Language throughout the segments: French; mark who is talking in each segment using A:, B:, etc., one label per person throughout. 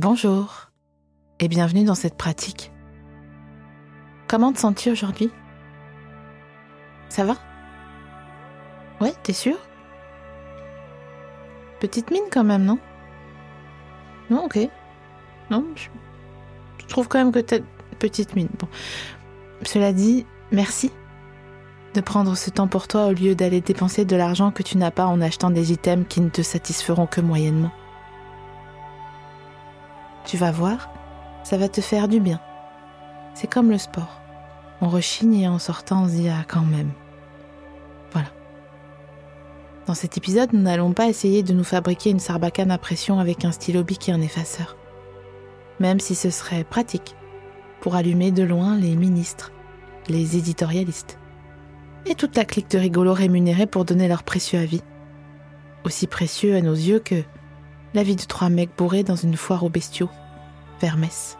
A: Bonjour et bienvenue dans cette pratique. Comment te sens-tu aujourd'hui? Ça va? Ouais, t'es sûr? Petite mine quand même, non? Non, ok. Non, je, trouve quand même que t'as petite mine. Bon. Cela dit, merci de prendre ce temps pour toi au lieu d'aller dépenser de l'argent que tu n'as pas en achetant des items qui ne te satisferont que moyennement. Tu vas voir, ça va te faire du bien. C'est comme le sport. On rechigne et en sortant, on se dit ah quand même. Voilà. Dans cet épisode, nous n'allons pas essayer de nous fabriquer une sarbacane à pression avec un stylo bic et un effaceur. Même si ce serait pratique pour allumer de loin les ministres, les éditorialistes et toute la clique de rigolos rémunérés pour donner leur précieux avis. Aussi précieux à nos yeux que la vie de trois mecs bourrés dans une foire aux bestiaux, vers Metz.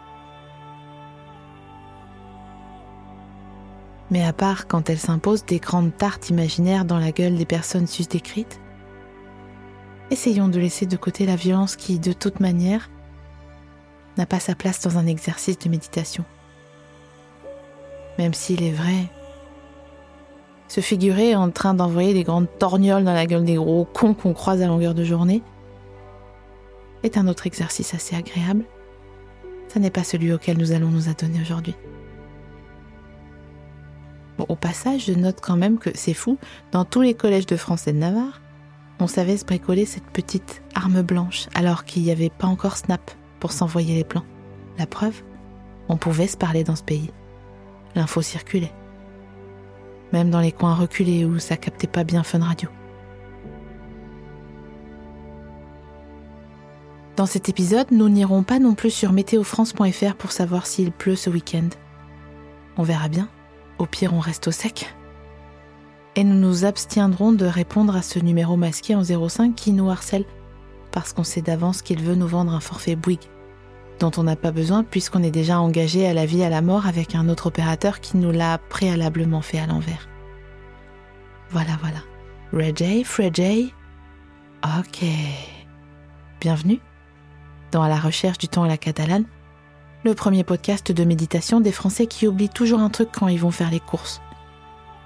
A: Mais à part quand elles s'imposent des grandes tartes imaginaires dans la gueule des personnes susdécrites, essayons de laisser de côté la violence qui, de toute manière, n'a pas sa place dans un exercice de méditation. Même s'il est vrai, se figurer en train d'envoyer des grandes torgnoles dans la gueule des gros cons qu'on croise à longueur de journée est un autre exercice assez agréable. Ce n'est pas celui auquel nous allons nous adonner aujourd'hui. Au passage, je note quand même que c'est fou, dans tous les collèges de France et de Navarre, on savait se bricoler cette petite arme blanche alors qu'il n'y avait pas encore Snap pour s'envoyer les plans. La preuve, on pouvait se parler dans ce pays. L'info circulait. Même dans les coins reculés où ça captait pas bien Fun Radio. Dans cet épisode, nous n'irons pas non plus sur météofrance.fr pour savoir s'il pleut ce week-end. On verra bien. Au pire, on reste au sec. Et nous nous abstiendrons de répondre à ce numéro masqué en 05 qui nous harcèle parce qu'on sait d'avance qu'il veut nous vendre un forfait Bouygues, dont on n'a pas besoin puisqu'on est déjà engagé à la vie à la mort avec un autre opérateur qui nous l'a préalablement fait à l'envers. Voilà, voilà. Red Fred J. Ok. Bienvenue dans À la recherche du temps à la catalane, le premier podcast de méditation des Français qui oublient toujours un truc quand ils vont faire les courses.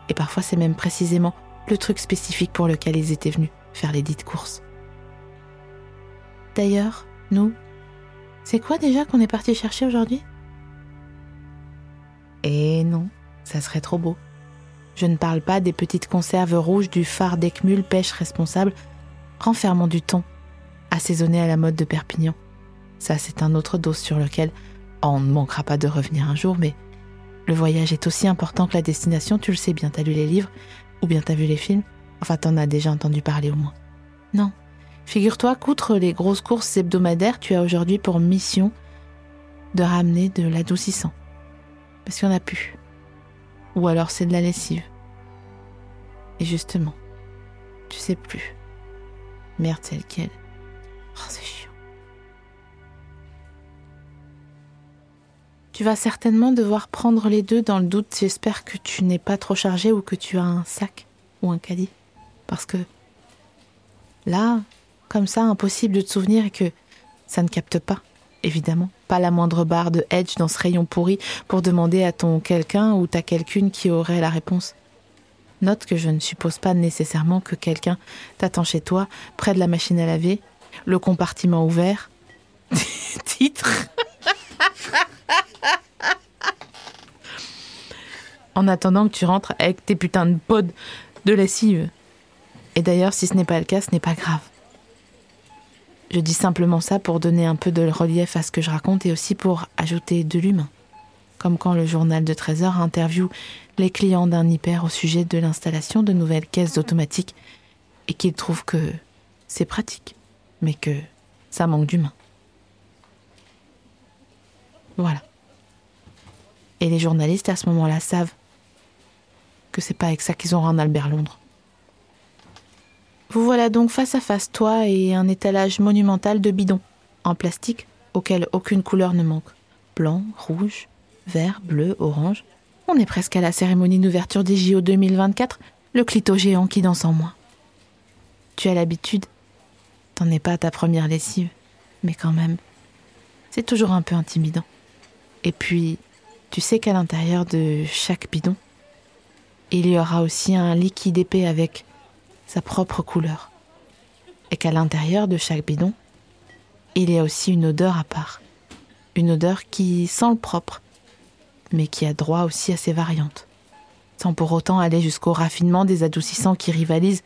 A: Et parfois c'est même précisément le truc spécifique pour lequel ils étaient venus faire les dites courses. D'ailleurs, nous, c'est quoi déjà qu'on est parti chercher aujourd'hui? Eh non, ça serait trop beau. Je ne parle pas des petites conserves rouges du phare d'Ecmul pêche responsable, renfermant du thon, assaisonné à la mode de Perpignan. Ça, c'est un autre dos sur lequel on ne manquera pas de revenir un jour, mais le voyage est aussi important que la destination, tu le sais bien, t'as lu les livres, ou bien t'as vu les films, enfin t'en as déjà entendu parler au moins. Non. Figure-toi qu'outre les grosses courses hebdomadaires, tu as aujourd'hui pour mission de ramener de l'adoucissant. Parce qu'il n'y en a plus. Ou alors c'est de la lessive. Et justement, tu sais plus. Merde, c'est lequel? Oh, c'est chiant. Tu vas certainement devoir prendre les deux dans le doute. J'espère que tu n'es pas trop chargé ou que tu as un sac ou un caddie. Parce que là, comme ça, impossible de te souvenir et que ça ne capte pas, évidemment. Pas la moindre barre de edge dans ce rayon pourri pour demander à ton quelqu'un ou ta quelqu'une qui aurait la réponse. Note que je ne suppose pas nécessairement que quelqu'un t'attend chez toi, près de la machine à laver, le compartiment ouvert. Titre en attendant que tu rentres avec tes putains de pods de lessive. Et d'ailleurs, si ce n'est pas le cas, ce n'est pas grave. Je dis simplement ça pour donner un peu de relief à ce que je raconte et aussi pour ajouter de l'humain. Comme quand le journal de Trésor interviewe les clients d'un hyper au sujet de l'installation de nouvelles caisses automatiques et qu'ils trouvent que c'est pratique, mais que ça manque d'humain. Voilà. Et les journalistes à ce moment-là savent que c'est pas avec ça qu'ils auront un Albert Londres. Vous voilà donc face à face, toi et un étalage monumental de bidons, en plastique, auquel aucune couleur ne manque. Blanc, rouge, vert, bleu, orange. On est presque à la cérémonie d'ouverture des JO 2024, le clito géant qui danse en moi. Tu as l'habitude. T'en es pas à ta première lessive, mais quand même, c'est toujours un peu intimidant. Et puis, tu sais qu'à l'intérieur de chaque bidon, il y aura aussi un liquide épais avec sa propre couleur. Et qu'à l'intérieur de chaque bidon, il y a aussi une odeur à part. Une odeur qui sent le propre, mais qui a droit aussi à ses variantes. Sans pour autant aller jusqu'au raffinement des adoucissants qui rivalisent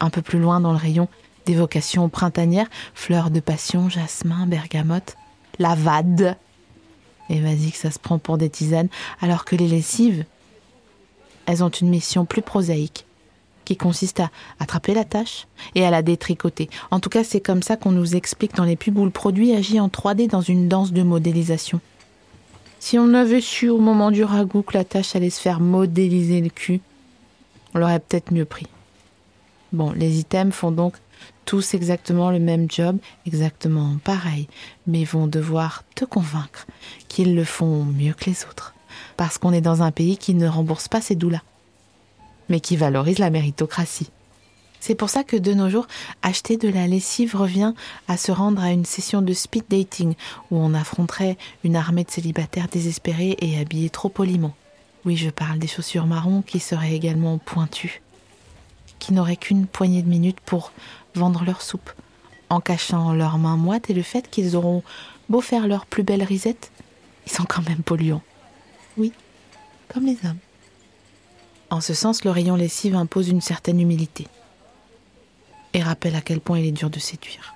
A: un peu plus loin dans le rayon d'évocations printanières, fleurs de passion, jasmin, bergamote, lavade. Et vas-y que ça se prend pour des tisanes, alors que les lessives, elles ont une mission plus prosaïque, qui consiste à attraper la tâche et à la détricoter. En tout cas, c'est comme ça qu'on nous explique dans les pubs où le produit agit en 3D dans une danse de modélisation. Si on avait su au moment du ragoût que la tâche allait se faire modéliser le cul, on l'aurait peut-être mieux pris. Bon, les items font donc tous exactement le même job, exactement pareil, mais vont devoir te convaincre qu'ils le font mieux que les autres, parce qu'on est dans un pays qui ne rembourse pas ces doux-là, mais qui valorise la méritocratie. C'est pour ça que de nos jours, acheter de la lessive revient à se rendre à une session de speed dating où on affronterait une armée de célibataires désespérés et habillés trop poliment. Oui, je parle des chaussures marron qui seraient également pointues, qui n'auraient qu'une poignée de minutes pour vendre leur soupe, en cachant leurs mains moites et le fait qu'ils auront beau faire leur plus belle risette, ils sont quand même polluants. Oui, comme les hommes. En ce sens, le rayon lessive impose une certaine humilité et rappelle à quel point il est dur de séduire.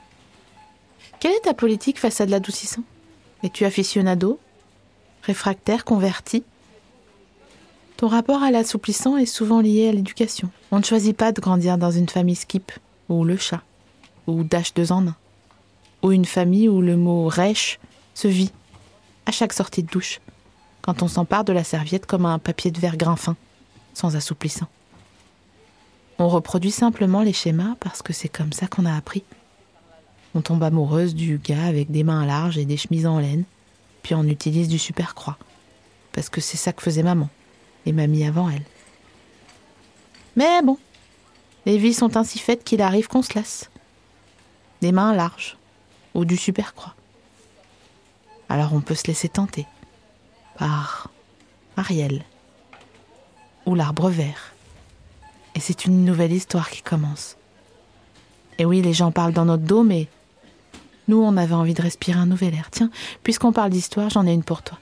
A: Quelle est ta politique face à de l'adoucissant? Es-tu aficionado Réfractaire Converti? Ton rapport à l'assouplissant est souvent lié à l'éducation. On ne choisit pas de grandir dans une famille skip, ou le chat, ou dash deux en un, ou une famille où le mot rêche se vit à chaque sortie de douche, quand on s'empare de la serviette comme un papier de verre grain fin, sans assouplissant. On reproduit simplement les schémas parce que c'est comme ça qu'on a appris. On tombe amoureuse du gars avec des mains larges et des chemises en laine, puis on utilise du super croix, parce que c'est ça que faisait maman, et mamie avant elle. Mais bon, les vies sont ainsi faites qu'il arrive qu'on se lasse. Des mains larges, ou du super croix. Alors on peut se laisser tenter par Ariel ou l'arbre vert et c'est une nouvelle histoire qui commence. Et oui, les gens parlent dans notre dos, mais nous, on avait envie de respirer un nouvel air. Tiens, puisqu'on parle d'histoire, j'en ai une pour toi.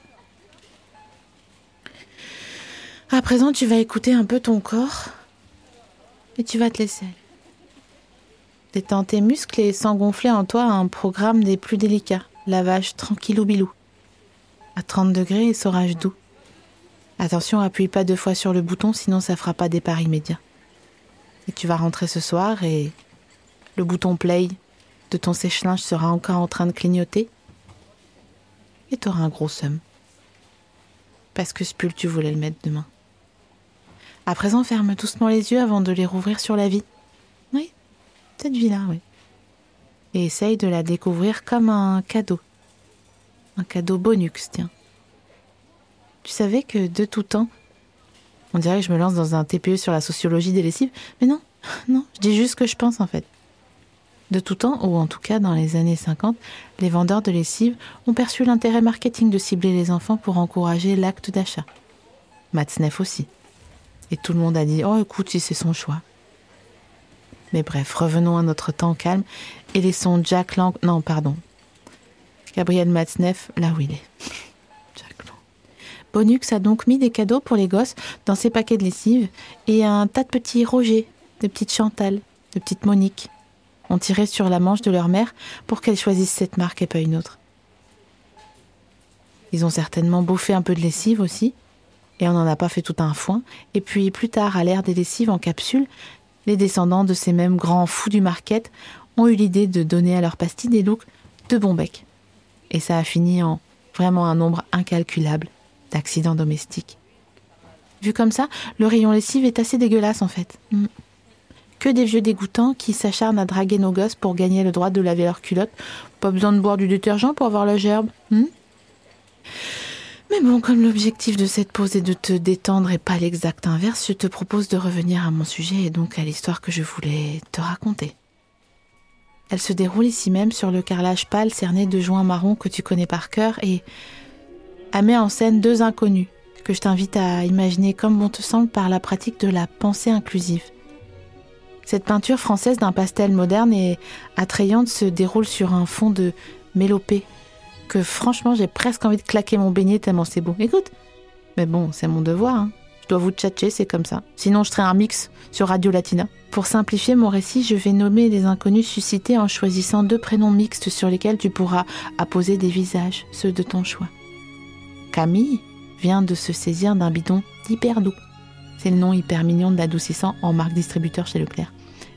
A: À présent, tu vas écouter un peu ton corps et tu vas te laisser. Détends tes muscles et sans gonfler en toi un programme des plus délicats. Lavage tranquillou bilou. À 30 degrés et saurage doux. Attention, appuie pas deux fois sur le bouton, sinon ça fera pas départ immédiat. Et tu vas rentrer ce soir et le bouton play de ton sèche-linge sera encore en train de clignoter. Et tu auras un gros somme. Parce que ce pull, tu voulais le mettre demain. À présent, ferme doucement les yeux avant de les rouvrir sur la vie. Oui, cette vie-là, oui. Et essaye de la découvrir comme un cadeau. Un cadeau bonux, tiens. Tu savais que de tout temps, on dirait que je me lance dans un TPE sur la sociologie des lessives, mais non, non, je dis juste ce que je pense en fait. De tout temps, ou en tout cas dans les années 50, les vendeurs de lessives ont perçu l'intérêt marketing de cibler les enfants pour encourager l'acte d'achat. Matzneff aussi. Et tout le monde a dit Oh, écoute, si c'est son choix. Mais bref, revenons à notre temps calme et laissons Jack Lang. Non, pardon. Gabriel Matzneff là où il est. Bonux a donc mis des cadeaux pour les gosses dans ses paquets de lessive et un tas de petits Roger, de petites Chantal, de petites Monique ont tiré sur la manche de leur mère pour qu'elle choisisse cette marque et pas une autre. Ils ont certainement bouffé un peu de lessive aussi, et on n'en a pas fait tout un foin, et puis plus tard, à l'ère des lessives en capsule, les descendants de ces mêmes grands fous du market ont eu l'idée de donner à leur pastille des looks de bon bec. Et ça a fini en vraiment un nombre incalculable d'accidents domestiques. Vu comme ça, le rayon lessive est assez dégueulasse en fait. Mm. Que des vieux dégoûtants qui s'acharnent à draguer nos gosses pour gagner le droit de laver leurs culottes. Pas besoin de boire du détergent pour avoir la gerbe. Mm. Mais bon, comme l'objectif de cette pause est de te détendre et pas l'exact inverse, je te propose de revenir à mon sujet et donc à l'histoire que je voulais te raconter. Elle se déroule ici même sur le carrelage pâle cerné de joints marron que tu connais par cœur et elle met en scène deux inconnus que je t'invite à imaginer comme bon te semble par la pratique de la pensée inclusive. Cette peinture française d'un pastel moderne et attrayante se déroule sur un fond de mélopée que franchement j'ai presque envie de claquer mon beignet tellement c'est beau. Écoute, mais bon, c'est mon devoir. Hein. Dois vous tchatcher, c'est comme ça. Sinon, je serai un mix sur Radio Latina. Pour simplifier mon récit, je vais nommer les inconnus suscités en choisissant deux prénoms mixtes sur lesquels tu pourras apposer des visages, ceux de ton choix. Camille vient de se saisir d'un bidon hyper doux. C'est le nom hyper mignon de l'adoucissant en marque distributeur chez Leclerc.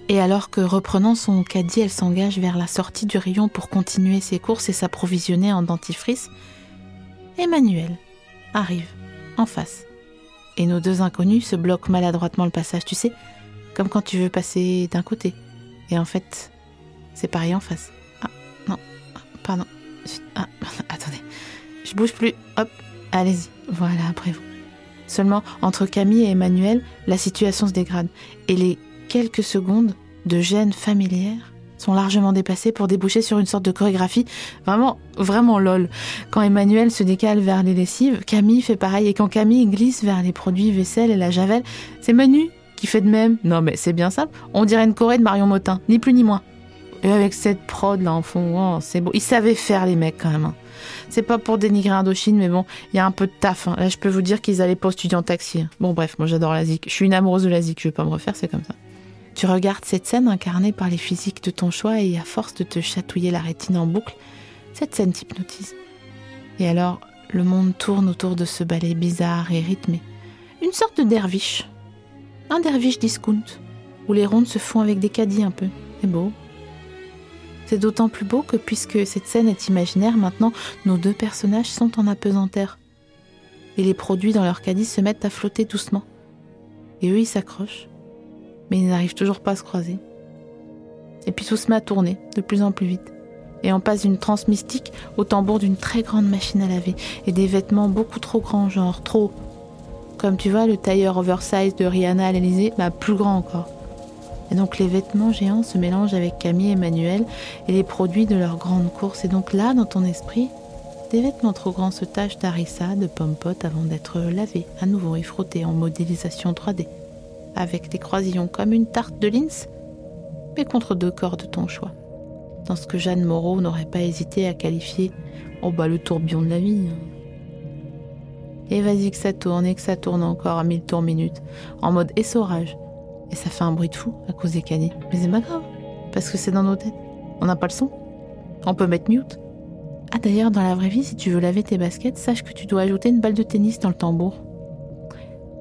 A: Et alors que reprenant son caddie, elle s'engage vers la sortie du rayon pour continuer ses courses et s'approvisionner en dentifrice, Emmanuel arrive en face. Et nos deux inconnus se bloquent maladroitement le passage, tu sais, comme quand tu veux passer d'un côté. Et en fait, c'est pareil en face. Ah, non, pardon. Ah, attendez. Je bouge plus. Hop, allez-y. Voilà, après vous. Seulement, entre Camille et Emmanuel, la situation se dégrade. Et les quelques secondes de gêne familière sont largement dépassées pour déboucher sur une sorte de chorégraphie vraiment, vraiment lol. Quand Emmanuel se décale vers les lessives, Camille fait pareil. Et quand Camille glisse vers les produits vaisselle et la javel, c'est Manu qui fait de même. Non mais c'est bien simple. On dirait une choré de Marion Motin, ni plus ni moins. Et avec cette prod là en fond, oh, c'est beau. Ils savaient faire les mecs quand même. Hein. C'est pas pour dénigrer Indochine, mais bon, il y a un peu de taf. Hein. Là, je peux vous dire qu'ils allaient pas étudier en taxi. Hein. Bon, bref, moi j'adore la zik. Je suis une amoureuse de la zik, je vais pas me refaire, c'est comme ça. Tu regardes cette scène incarnée par les physiques de ton choix et à force de te chatouiller la rétine en boucle, cette scène t'hypnotise. Et alors, le monde tourne autour de ce ballet bizarre et rythmé. Une sorte de derviche. Un derviche discount, où les rondes se font avec des caddies un peu. C'est beau. C'est d'autant plus beau que puisque cette scène est imaginaire, maintenant nos deux personnages sont en apesanteur. Et les produits dans leur caddie se mettent à flotter doucement. Et eux, ils s'accrochent mais ils n'arrivent toujours pas à se croiser. Et puis tout se met à tourner de plus en plus vite. Et on passe d'une transe mystique au tambour d'une très grande machine à laver et des vêtements beaucoup trop grands, genre trop. Comme tu vois, le tailleur oversize de Rihanna à l'Elysée, bah plus grand encore. Et donc les vêtements géants se mélangent avec Camille et Manuel et les produits de leur grande course. Et donc là, dans ton esprit, des vêtements trop grands se tachent d'harissa, de pommes-potes avant d'être lavés à nouveau et frottés en modélisation 3D avec des croisillons comme une tarte de Linz, mais contre deux corps de ton choix. Dans ce que Jeanne Moreau n'aurait pas hésité à qualifier Oh bah le tourbillon de la vie. Hein. Et vas-y que ça tourne et que ça tourne encore à mille tours minutes, en mode essorage. Et ça fait un bruit de fou à cause des canets. Mais c'est pas grave, parce que c'est dans nos têtes. On n'a pas le son. On peut mettre mute. Ah d'ailleurs, dans la vraie vie, si tu veux laver tes baskets, sache que tu dois ajouter une balle de tennis dans le tambour.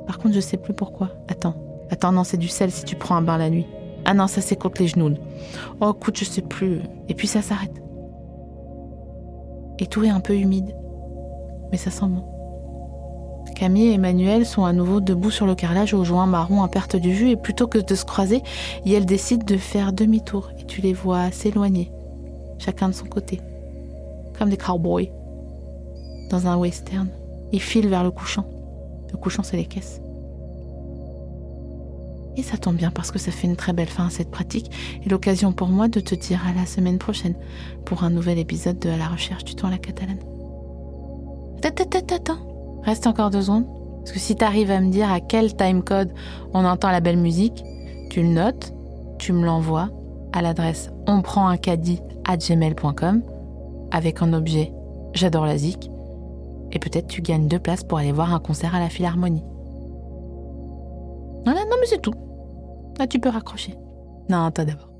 A: Par contre, je sais plus pourquoi. Attends. Attends, non, c'est du sel si tu prends un bain la nuit. Ah non, ça c'est contre les genoux. Oh, écoute, je sais plus. Et puis ça s'arrête. Et tout est un peu humide. Mais ça sent bon. Camille et Emmanuel sont à nouveau debout sur le carrelage au joint marron à perte de vue et plutôt que de se croiser, elles décident de faire demi-tour et tu les vois s'éloigner, chacun de son côté, comme des cowboys. Dans un western, ils filent vers le couchant. Le couchant, c'est les caisses. Et ça tombe bien parce que ça fait une très belle fin à cette pratique et l'occasion pour moi de te dire à la semaine prochaine pour un nouvel épisode de À la recherche du temps à la catalane. Attends, reste encore deux secondes. Parce que si tu arrives à me dire à quel timecode on entend la belle musique, tu le notes, tu me l'envoies à l'adresse on prend un objet J'adore la zik et peut-être tu gagnes deux places pour aller voir un concert à la Philharmonie. Voilà, non mais c'est tout. Là, tu peux raccrocher. Non, toi d'abord.